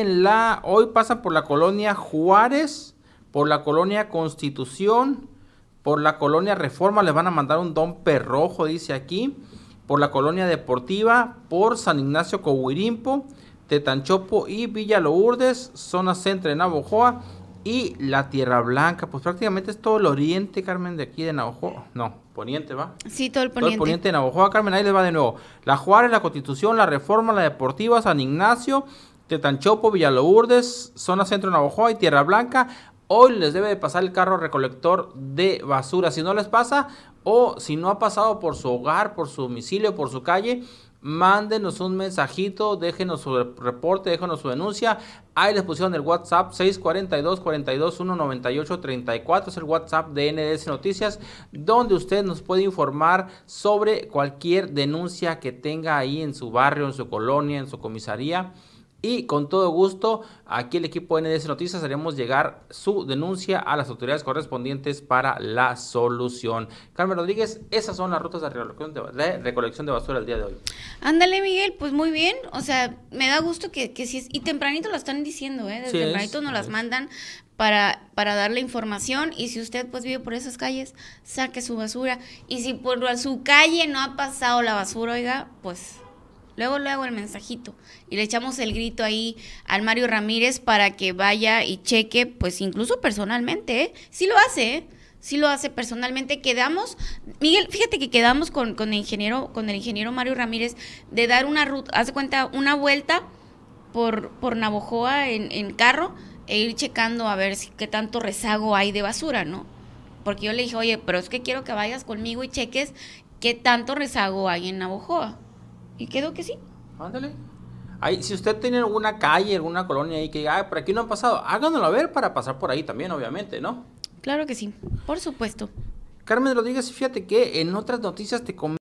en la, hoy pasan por la colonia Juárez, por la colonia Constitución, por la colonia Reforma, les van a mandar un don perrojo, dice aquí, por la colonia Deportiva, por San Ignacio Cohuirimpo, Tetanchopo y Villa Lourdes, zona centro de Navojoa y la Tierra Blanca. Pues prácticamente es todo el oriente, Carmen, de aquí de Navojoa. No, poniente, ¿va? Sí, todo el Todo el poniente. poniente de Navojoa, Carmen, ahí les va de nuevo. La Juárez, la Constitución, la Reforma, la Deportiva, San Ignacio, Tetanchopo, Villalourdes, zona centro de Navojoa y Tierra Blanca. Hoy les debe de pasar el carro recolector de basura. Si no les pasa, o si no ha pasado por su hogar, por su domicilio, por su calle, mándenos un mensajito, déjenos su reporte, déjenos su denuncia. Ahí les pusieron el WhatsApp 642 42 198 34, es el WhatsApp de NDS Noticias, donde usted nos puede informar sobre cualquier denuncia que tenga ahí en su barrio, en su colonia, en su comisaría. Y con todo gusto, aquí el equipo de NDS Noticias haremos llegar su denuncia a las autoridades correspondientes para la solución. Carmen Rodríguez, esas son las rutas de recolección de, de recolección de basura el día de hoy. Ándale, Miguel, pues muy bien. O sea, me da gusto que, que sí es. Y tempranito lo están diciendo, ¿eh? Desde Sí es, tempranito nos las mandan para, para darle información. Y si usted pues vive por esas calles, saque su basura. Y si por su calle no ha pasado la basura, oiga, pues luego, luego el mensajito. Y le echamos el grito ahí al Mario Ramírez para que vaya y cheque, pues incluso personalmente, ¿eh? Sí lo hace, ¿eh? Sí lo hace personalmente. Quedamos, Miguel, fíjate que quedamos con, con el ingeniero, con el ingeniero Mario Ramírez de dar una ruta, hace cuenta, una vuelta por, por Navojoa en, en carro e ir checando a ver si, qué tanto rezago hay de basura, ¿no? Porque yo le dije, oye, pero es que quiero que vayas conmigo y cheques qué tanto rezago hay en Navojoa. Y quedó que sí. Ándale. Ahí, si usted tiene alguna calle, alguna colonia ahí que diga, "Ay, por aquí no han pasado, háganoslo a ver para pasar por ahí también, obviamente, ¿no? Claro que sí, por supuesto. Carmen Rodríguez, fíjate que en otras noticias te